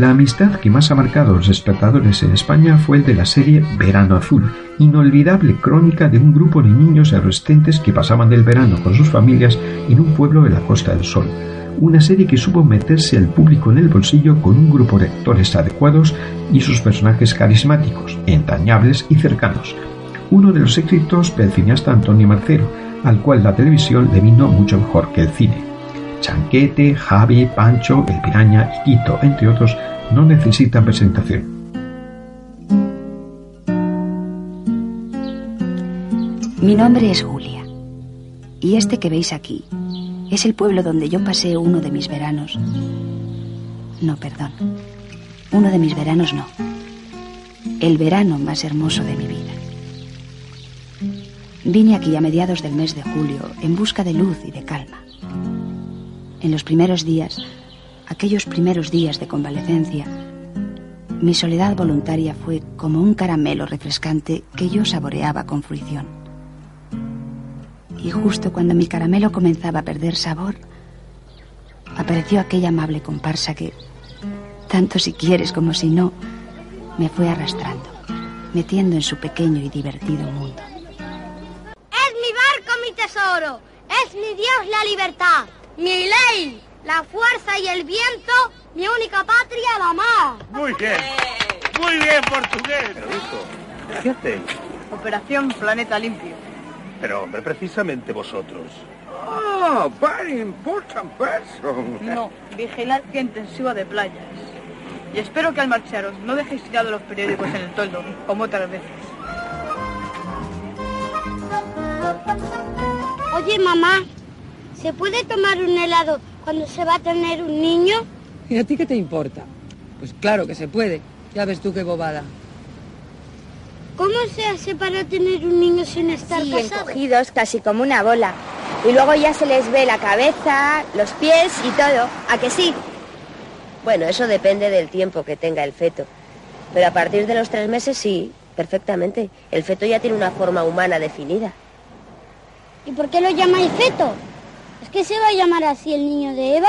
S1: La amistad que más ha marcado a los espectadores en España fue el de la serie Verano Azul, inolvidable crónica de un grupo de niños adolescentes que pasaban el verano con sus familias en un pueblo de la Costa del Sol. Una serie que supo meterse al público en el bolsillo con un grupo de actores adecuados y sus personajes carismáticos, entrañables y cercanos. Uno de los éxitos del cineasta Antonio Marcelo, al cual la televisión le vino mucho mejor que el cine. Chanquete, Javi, Pancho, El Piraña y Quito, entre otros, no necesitan presentación.
S39: Mi nombre es Julia. Y este que veis aquí es el pueblo donde yo pasé uno de mis veranos. No, perdón. Uno de mis veranos no. El verano más hermoso de mi vida. Vine aquí a mediados del mes de julio en busca de luz y de calma. En los primeros días, aquellos primeros días de convalecencia, mi soledad voluntaria fue como un caramelo refrescante que yo saboreaba con fruición. Y justo cuando mi caramelo comenzaba a perder sabor, apareció aquella amable comparsa que, tanto si quieres como si no, me fue arrastrando, metiendo en su pequeño y divertido mundo.
S18: Es mi barco, mi tesoro. Es mi Dios la libertad. Mi ley, la fuerza y el viento, mi única patria, la mar.
S40: Muy bien. Muy bien, portugués. ¿Qué hacéis?
S41: Operación Planeta Limpio.
S40: Pero, hombre, precisamente vosotros.
S41: Ah, very important person. No, vigilancia intensiva de playas. Y espero que al marcharos no dejéis tirados los periódicos en el toldo, como otras veces.
S18: Oye, mamá, ¿se puede tomar un helado cuando se va a tener un niño?
S42: ¿Y a ti qué te importa? Pues claro que se puede. Ya ves tú qué bobada.
S18: ¿Cómo se hace para tener un niño sin estar
S43: Sí,
S18: casado?
S43: encogidos casi como una bola. Y luego ya se les ve la cabeza, los pies y todo. ¿A que sí?
S6: Bueno, eso depende del tiempo que tenga el feto. Pero a partir de los tres meses sí, perfectamente. El feto ya tiene una forma humana definida.
S18: ¿Y por qué lo llamáis feto? ¿Es que se va a llamar así el niño de Eva?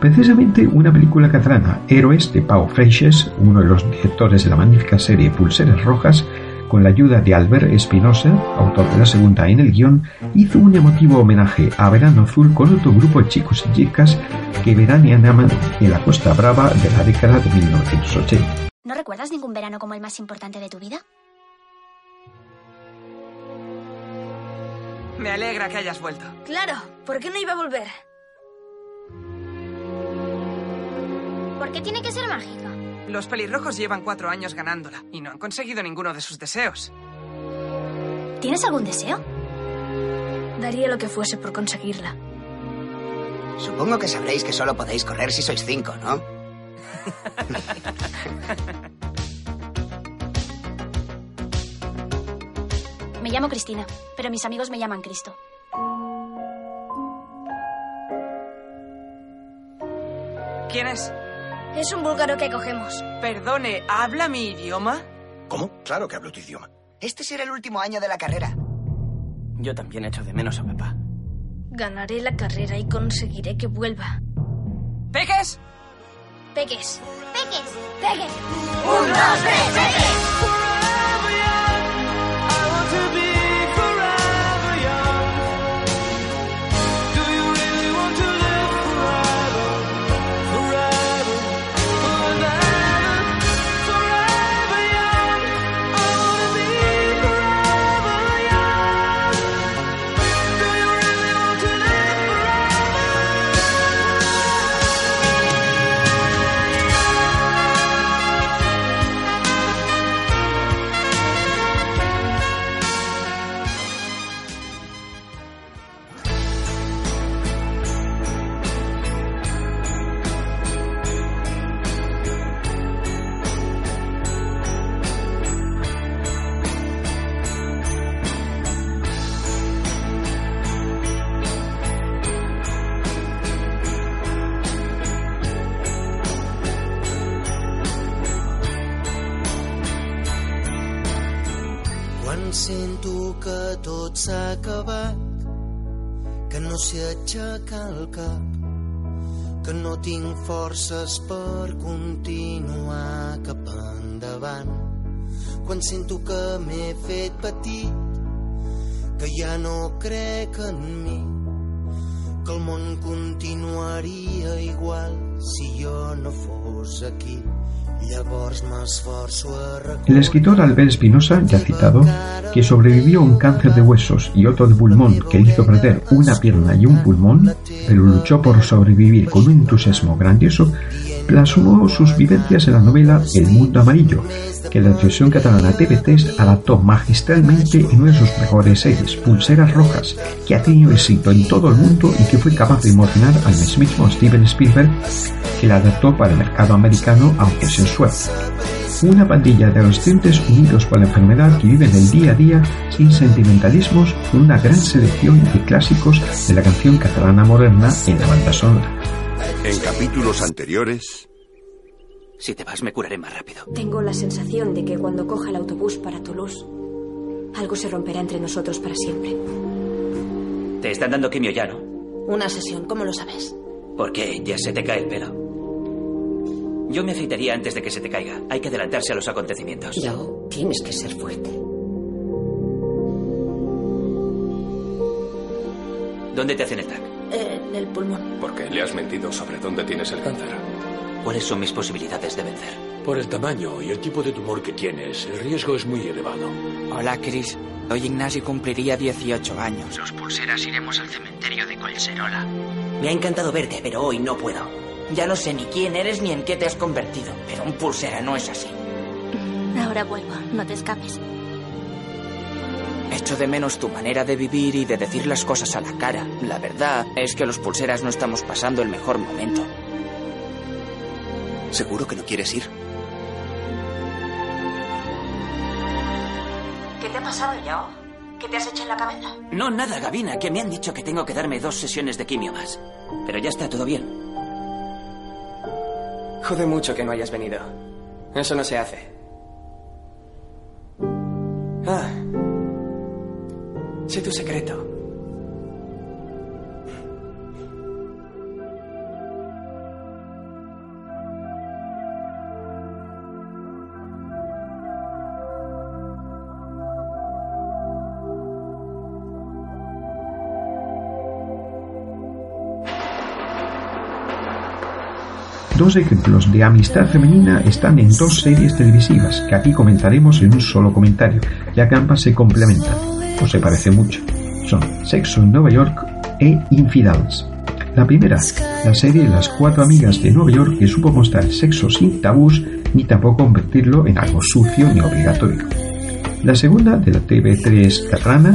S1: Precisamente una película catalana, Héroes, de Pau Freixes, uno de los directores de la magnífica serie Pulseras Rojas, con la ayuda de Albert Espinosa, autor de la segunda en el guion, hizo un emotivo homenaje a Verano Azul con otro grupo de chicos y chicas que veraneaban en la Costa Brava de la década de 1980.
S44: ¿No recuerdas ningún verano como el más importante de tu vida?
S45: Me alegra que hayas vuelto.
S43: Claro, ¿por qué no iba a volver?
S44: ¿Por qué tiene que ser mágica?
S45: Los pelirrojos llevan cuatro años ganándola y no han conseguido ninguno de sus deseos.
S44: ¿Tienes algún deseo?
S43: Daría lo que fuese por conseguirla.
S46: Supongo que sabréis que solo podéis correr si sois cinco, ¿no?
S44: Me llamo Cristina, pero mis amigos me llaman Cristo.
S45: ¿Quién es?
S43: Es un búlgaro que cogemos.
S45: Perdone, ¿habla mi idioma?
S33: ¿Cómo? Claro que hablo tu idioma.
S46: Este será el último año de la carrera.
S47: Yo también echo de menos a papá.
S43: Ganaré la carrera y conseguiré que vuelva.
S45: ¿Peques?
S43: Peques.
S44: Peques. Peques.
S43: Un, dos, tres, peques.
S48: Sento que tot s'ha acabat, que no sé aixecar el cap, que no tinc forces per continuar cap endavant. Quan sento que m'he fet petit, que ja no crec en mi, que el món continuaria igual si jo no fos aquí.
S1: El escritor Albert Espinosa, ya citado, que sobrevivió a un cáncer de huesos y otro de pulmón que le hizo perder una pierna y un pulmón, pero luchó por sobrevivir con un entusiasmo grandioso, plasmó sus vivencias en la novela El Mundo Amarillo, que la televisión catalana TV3 adaptó magistralmente en una de sus mejores series, Pulseras Rojas, que ha tenido éxito en todo el mundo y que fue capaz de emocionar al mismo Steven Spielberg, que la adaptó para el mercado americano, aunque sin suerte. Una pandilla de adolescentes unidos por la enfermedad que viven el día a día sin sentimentalismos con una gran selección de clásicos de la canción catalana moderna en la banda sonora.
S49: En capítulos anteriores...
S31: Si te vas, me curaré más rápido.
S43: Tengo la sensación de que cuando coja el autobús para Toulouse, algo se romperá entre nosotros para siempre.
S31: Te están dando quimio ya, ¿no?
S43: Una sesión, ¿cómo lo sabes?
S31: Porque ya se te cae el pelo. Yo me afeitaría antes de que se te caiga. Hay que adelantarse a los acontecimientos.
S23: Yo, tienes que ser fuerte.
S31: ¿Dónde te hacen el TAC?
S43: En el pulmón.
S49: ¿Por qué le has mentido sobre dónde tienes el cáncer?
S31: ¿Cuáles son mis posibilidades de vencer?
S50: Por el tamaño y el tipo de tumor que tienes, el riesgo es muy elevado.
S51: Hola, Chris. Hoy Ignacio cumpliría 18 años.
S31: Los pulseras iremos al cementerio de Colserola.
S46: Me ha encantado verte, pero hoy no puedo.
S51: Ya no sé ni quién eres ni en qué te has convertido, pero un pulsera no es así.
S44: Ahora vuelvo, no te escapes.
S51: Echo de menos tu manera de vivir y de decir las cosas a la cara. La verdad es que los pulseras no estamos pasando el mejor momento.
S46: ¿Seguro que no quieres ir?
S43: ¿Qué te ha pasado, Yao? ¿Qué te has hecho en la cabeza?
S31: No, nada, Gavina, que me han dicho que tengo que darme dos sesiones de quimio más. Pero ya está todo bien.
S51: Jode mucho que no hayas venido. Eso no se hace. Ah. Sé tu secreto.
S1: Dos ejemplos de amistad femenina están en dos series televisivas que aquí comentaremos en un solo comentario, ya que ambas se complementan, o se parecen mucho. Son Sexo en Nueva York e Infidels. La primera, la serie Las cuatro amigas de Nueva York que supo mostrar sexo sin tabús ni tampoco convertirlo en algo sucio ni obligatorio. La segunda, de la TV3 catalana,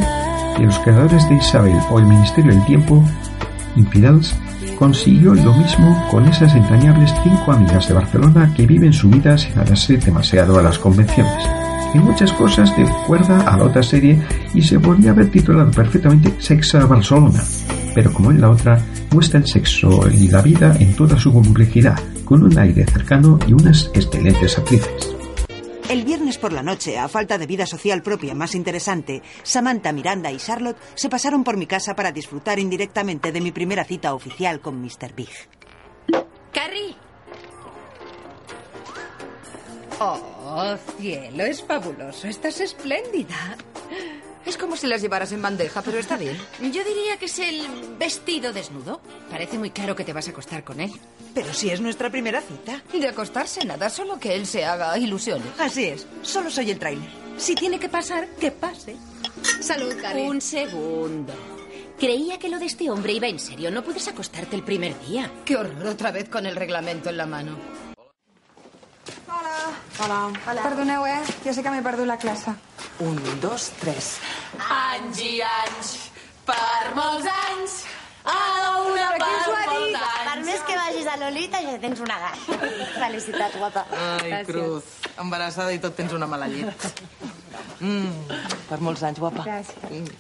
S1: de los creadores de Isabel o El Ministerio del Tiempo, Infidels, consiguió lo mismo con esas entrañables cinco amigas de Barcelona que viven su vida sin adarse demasiado a las convenciones. En muchas cosas de cuerda a la otra serie y se podría haber titulado perfectamente Sexa Barcelona, pero como en la otra, muestra el sexo y la vida en toda su complejidad, con un aire cercano y unas excelentes actrices.
S52: El viernes por la noche, a falta de vida social propia más interesante, Samantha, Miranda y Charlotte se pasaron por mi casa para disfrutar indirectamente de mi primera cita oficial con Mr. Big.
S8: ¡Carrie!
S53: Oh, cielo, es fabuloso. Estás espléndida.
S8: Es como si las llevaras en bandeja, pero está bien. Yo diría que es el vestido desnudo. Parece muy claro que te vas a acostar con él.
S52: Pero si es nuestra primera cita.
S8: De acostarse nada, solo que él se haga ilusiones.
S52: Así es, solo soy el tráiler. Si tiene que pasar, que pase.
S8: Salud, Karen.
S53: Un segundo. Creía que lo de este hombre iba en serio. No puedes acostarte el primer día.
S8: Qué horror, otra vez con el reglamento en la mano.
S54: Hola. Hola. Perdoneu, eh? Ja sé que m'he perdut la classe.
S55: Un, dos, tres.
S8: Anys i anys, per molts anys, a una per molts anys.
S56: Per més que vagis a Lolita, ja tens una gana. Felicitats, guapa.
S55: Ai, Cruz. Embarassada i tot tens una mala llet. Mm, per molts anys, guapa.
S54: Gràcies.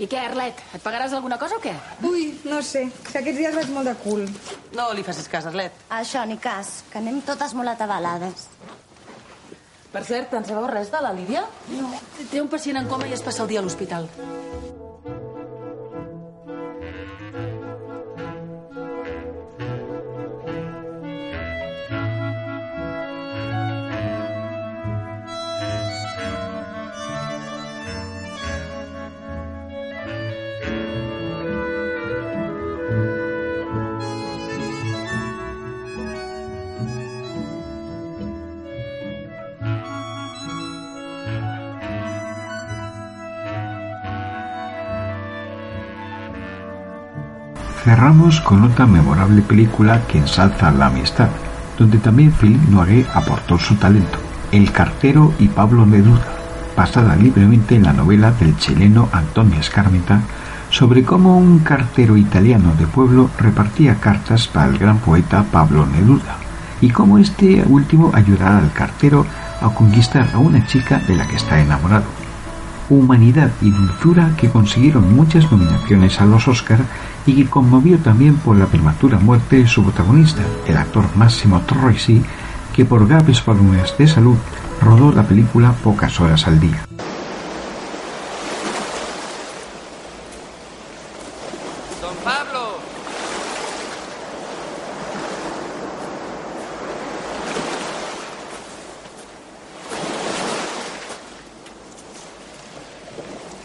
S53: I què, Arlet? Et pagaràs alguna cosa o què?
S54: Ui, no sé. Que aquests dies vaig molt de cul.
S55: No li facis cas, Arlet.
S56: Això, ni cas, que anem totes molt atabalades.
S8: Per cert, en sabeu res de la Lídia?
S56: No.
S8: Té un pacient en coma i es passa el dia a l'hospital.
S1: Cerramos con otra memorable película que ensalza la amistad, donde también Philippe Noiré aportó su talento, El cartero y Pablo Neruda, basada libremente en la novela del chileno Antonio Escarmenta sobre cómo un cartero italiano de pueblo repartía cartas para el gran poeta Pablo Neruda y cómo este último ayudará al cartero a conquistar a una chica de la que está enamorado. Humanidad y dulzura que consiguieron muchas nominaciones a los Oscar y conmovió también por la prematura muerte de su protagonista, el actor Massimo Troisi, que por graves problemas de salud rodó la película pocas horas al día.
S57: Don Pablo.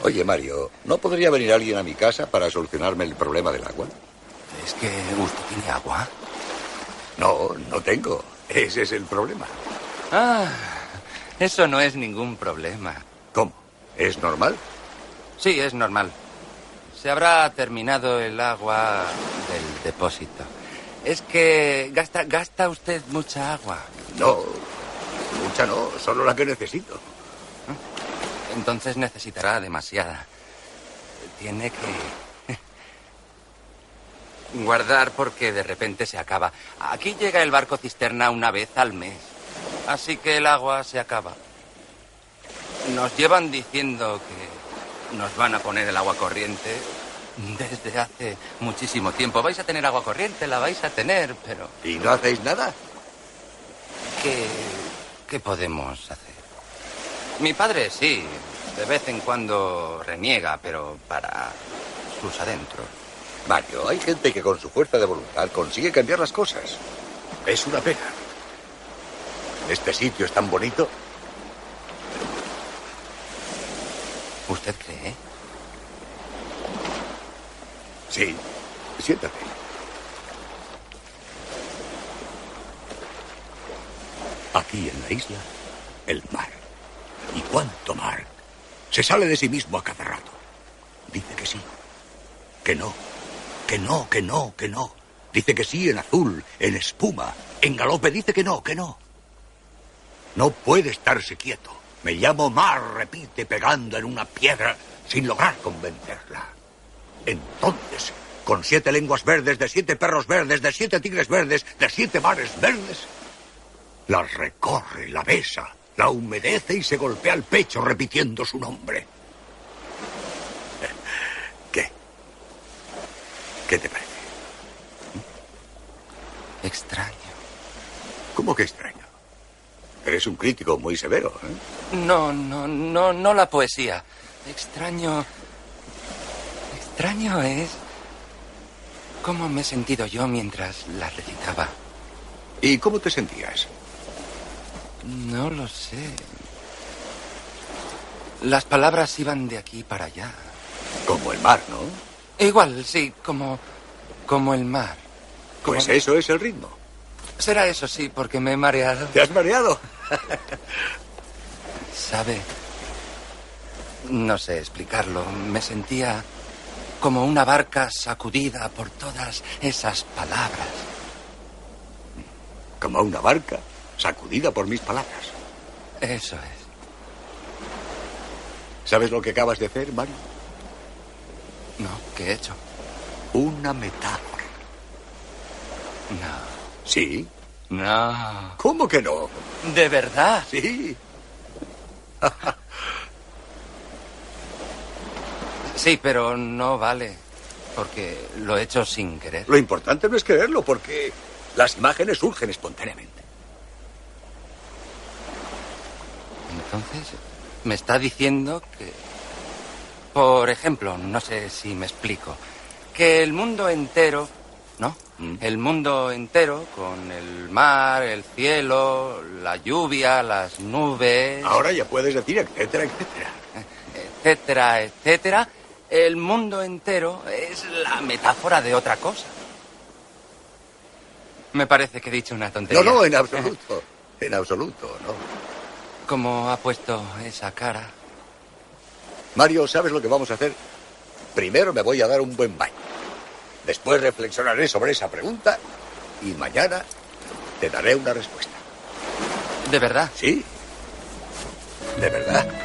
S58: Oye, Mario, ¿no podría venir alguien a mi casa para solucionarme el problema del agua?
S59: ¿Es que usted tiene agua?
S58: No, no tengo. Ese es el problema.
S59: Ah, eso no es ningún problema.
S58: ¿Cómo? ¿Es normal?
S59: Sí, es normal. Se habrá terminado el agua del depósito. Es que gasta, gasta usted mucha agua.
S58: No, mucha no, solo la que necesito.
S59: Entonces necesitará demasiada. Tiene que guardar porque de repente se acaba. Aquí llega el barco cisterna una vez al mes. Así que el agua se acaba. Nos llevan diciendo que nos van a poner el agua corriente desde hace muchísimo tiempo. Vais a tener agua corriente, la vais a tener, pero...
S58: ¿Y no hacéis nada?
S59: ¿Qué, qué podemos hacer? Mi padre sí, de vez en cuando reniega, pero para sus adentros.
S58: Mario, hay gente que con su fuerza de voluntad consigue cambiar las cosas. Es una pena. Este sitio es tan bonito.
S59: ¿Usted cree?
S58: Sí. Siéntate. Aquí en la isla, el mar. ¿Y cuánto mar? Se sale de sí mismo a cada rato. Dice que sí, que no, que no, que no, que no. Dice que sí en azul, en espuma, en galope. Dice que no, que no. No puede estarse quieto. Me llamo Mar, repite, pegando en una piedra sin lograr convencerla. Entonces, con siete lenguas verdes, de siete perros verdes, de siete tigres verdes, de siete mares verdes, la recorre, la besa, la humedece y se golpea el pecho repitiendo su nombre. ¿Qué? ¿Qué te parece?
S59: Extraño.
S58: ¿Cómo que extraño? Eres un crítico muy severo, ¿eh?
S59: No, no, no, no la poesía. Extraño. Extraño es. cómo me he sentido yo mientras la recitaba.
S58: ¿Y cómo te sentías?
S59: No lo sé. Las palabras iban de aquí para allá.
S58: Como el mar, ¿no?
S59: Igual, sí, como. como el mar. Como-
S58: Pues eso es el ritmo.
S59: Será eso, sí, porque me he mareado.
S58: ¿Te has mareado?
S59: ¿Sabe? No sé explicarlo. Me sentía como una barca sacudida por todas esas palabras.
S58: Como una barca sacudida por mis palabras.
S59: Eso es.
S58: ¿Sabes lo que acabas de hacer, Mario?
S59: No, ¿qué he hecho?
S58: Una metáfora.
S59: No.
S58: ¿Sí?
S59: No.
S58: ¿Cómo que no?
S59: ¿De verdad?
S58: Sí.
S59: Sí, pero no vale. Porque lo he hecho sin querer.
S58: Lo importante no es creerlo, porque las imágenes surgen espontáneamente.
S59: Entonces, me está diciendo que. Por ejemplo, no sé si me explico. Que el mundo entero. ¿No? El mundo entero, con el mar, el cielo, la lluvia, las nubes.
S58: Ahora ya puedes decir etcétera, etcétera.
S59: etcétera, etcétera. El mundo entero es la metáfora de otra cosa. Me parece que he dicho una tontería.
S58: No, no, en absoluto. En absoluto, no.
S59: ¿Cómo ha puesto esa cara?
S58: Mario, ¿sabes lo que vamos a hacer? Primero me voy a dar un buen baño. Después reflexionaré sobre esa pregunta y mañana te daré una respuesta.
S59: ¿De verdad?
S58: Sí. De verdad.